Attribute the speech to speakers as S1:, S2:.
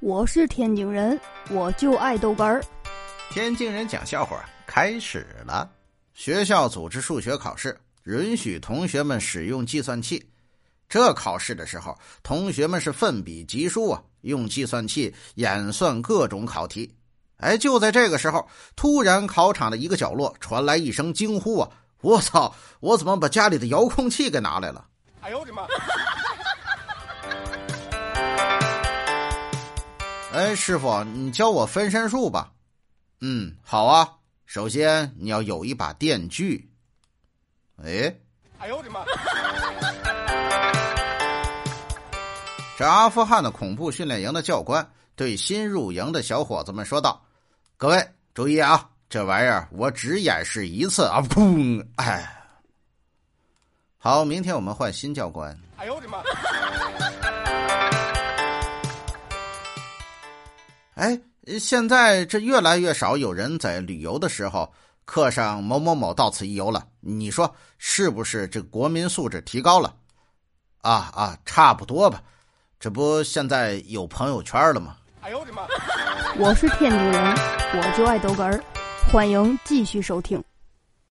S1: 我是天津人，我就爱豆干儿。
S2: 天津人讲笑话开始了。学校组织数学考试，允许同学们使用计算器。这考试的时候，同学们是奋笔疾书啊，用计算器演算各种考题。哎，就在这个时候，突然考场的一个角落传来一声惊呼啊！我操！我怎么把家里的遥控器给拿来了？哎呦我的妈！哎，师傅，你教我分身术吧。嗯，好啊。首先你要有一把电锯。哎，哎呦我的妈！这阿富汗的恐怖训练营的教官对新入营的小伙子们说道：“各位注意啊，这玩意儿我只演示一次啊！砰！哎，好，明天我们换新教官。”哎呦我的妈！哎，现在这越来越少有人在旅游的时候刻上某某某到此一游了。你说是不是？这国民素质提高了？啊啊，差不多吧。这不现在有朋友圈了吗？哎呦我的妈！
S1: 我是天津人，我就爱逗哏儿，欢迎继续收听。